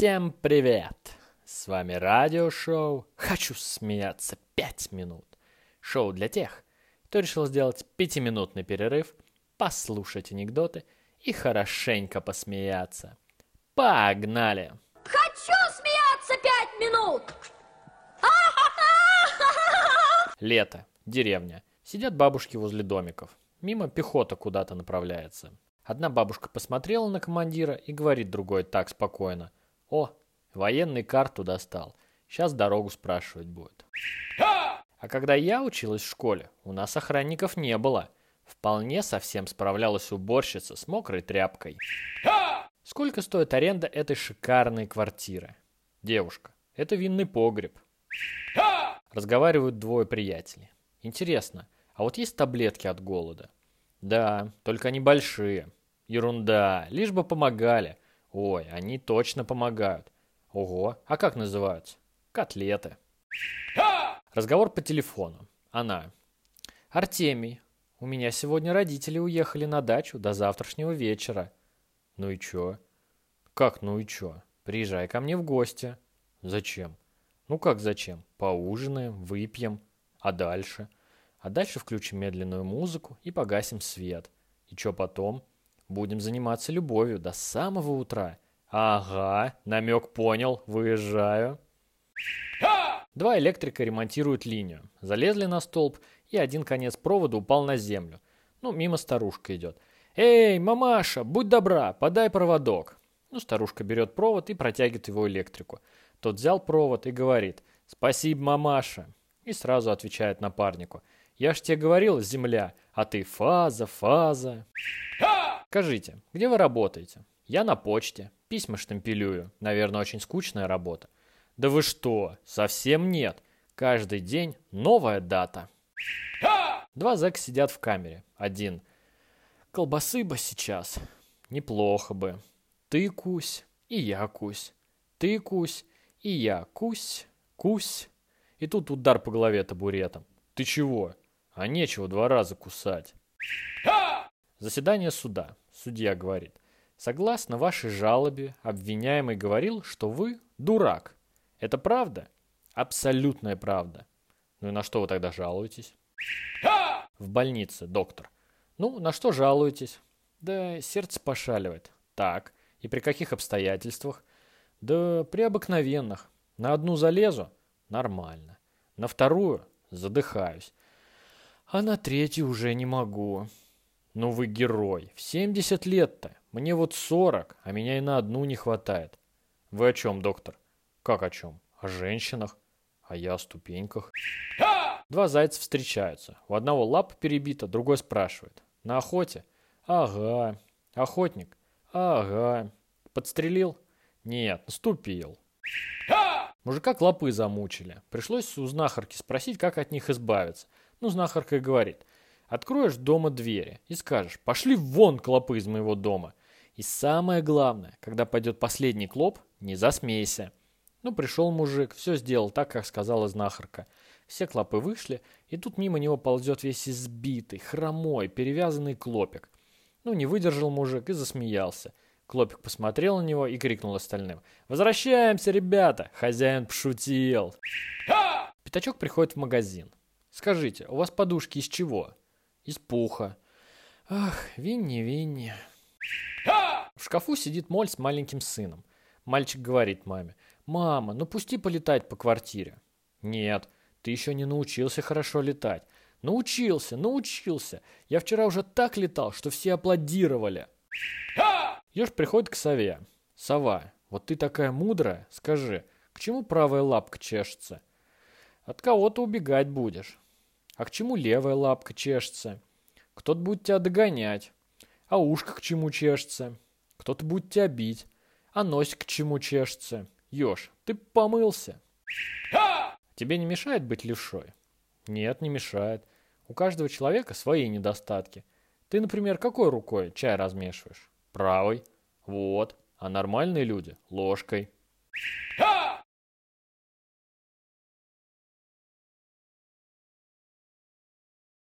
Всем привет! С вами радиошоу «Хочу смеяться пять минут». Шоу для тех, кто решил сделать пятиминутный перерыв, послушать анекдоты и хорошенько посмеяться. Погнали! Хочу смеяться пять минут! Лето, деревня. Сидят бабушки возле домиков. Мимо пехота куда-то направляется. Одна бабушка посмотрела на командира и говорит другой так спокойно. «О, военный карту достал. Сейчас дорогу спрашивать будет». А когда я училась в школе, у нас охранников не было. Вполне совсем справлялась уборщица с мокрой тряпкой. Сколько стоит аренда этой шикарной квартиры? Девушка, это винный погреб. Разговаривают двое приятелей. Интересно, а вот есть таблетки от голода? Да, только они большие. Ерунда, лишь бы помогали. Ой, они точно помогают. Ого, а как называются? Котлеты. Разговор по телефону. Она. Артемий, у меня сегодня родители уехали на дачу до завтрашнего вечера. Ну и чё? Как ну и чё? Приезжай ко мне в гости. Зачем? Ну как зачем? Поужинаем, выпьем. А дальше? А дальше включим медленную музыку и погасим свет. И чё потом? Будем заниматься любовью до самого утра. Ага, намек понял, выезжаю. Два электрика ремонтируют линию. Залезли на столб, и один конец провода упал на землю. Ну, мимо старушка идет. «Эй, мамаша, будь добра, подай проводок». Ну, старушка берет провод и протягивает его электрику. Тот взял провод и говорит «Спасибо, мамаша». И сразу отвечает напарнику «Я ж тебе говорил, земля, а ты фаза, фаза». Скажите, где вы работаете? Я на почте. Письма штемпелюю. Наверное, очень скучная работа. Да вы что? Совсем нет. Каждый день новая дата. Два зэка сидят в камере. Один. Колбасы бы сейчас. Неплохо бы. Ты кусь, и я кусь. Ты кусь, и я кусь, кусь. И тут удар по голове табуретом. Ты чего? А нечего два раза кусать. Заседание суда. Судья говорит. Согласно вашей жалобе, обвиняемый говорил, что вы дурак. Это правда? Абсолютная правда. Ну и на что вы тогда жалуетесь? В больнице, доктор. Ну, на что жалуетесь? Да сердце пошаливает. Так, и при каких обстоятельствах? Да при обыкновенных. На одну залезу? Нормально. На вторую? Задыхаюсь. А на третью уже не могу. Ну вы герой. В 70 лет-то. Мне вот 40, а меня и на одну не хватает. Вы о чем, доктор? Как о чем? О женщинах. А я о ступеньках. Два зайца встречаются. У одного лапа перебита, другой спрашивает. На охоте? Ага. Охотник? Ага. Подстрелил? Нет, наступил. Мужика клопы замучили. Пришлось у знахарки спросить, как от них избавиться. Ну, знахарка и говорит. Откроешь дома двери и скажешь, пошли вон клопы из моего дома. И самое главное, когда пойдет последний клоп, не засмейся. Ну, пришел мужик, все сделал так, как сказала знахарка. Все клопы вышли, и тут мимо него ползет весь избитый, хромой, перевязанный клопик. Ну, не выдержал мужик и засмеялся. Клопик посмотрел на него и крикнул остальным. «Возвращаемся, ребята! Хозяин пошутил!» Пятачок приходит в магазин. «Скажите, у вас подушки из чего?» Из пуха. Ах, Винни, Винни. В шкафу сидит Моль с маленьким сыном. Мальчик говорит маме, «Мама, ну пусти полетать по квартире». «Нет, ты еще не научился хорошо летать». «Научился, научился. Я вчера уже так летал, что все аплодировали». Еж приходит к сове. «Сова, вот ты такая мудрая, скажи, к чему правая лапка чешется?» «От кого-то убегать будешь». А к чему левая лапка чешется? Кто-то будет тебя догонять. А ушко к чему чешется? Кто-то будет тебя бить. А носик к чему чешется? Ёж, ты помылся. Тебе не мешает быть левшой? Нет, не мешает. У каждого человека свои недостатки. Ты, например, какой рукой чай размешиваешь? Правой. Вот. А нормальные люди – ложкой.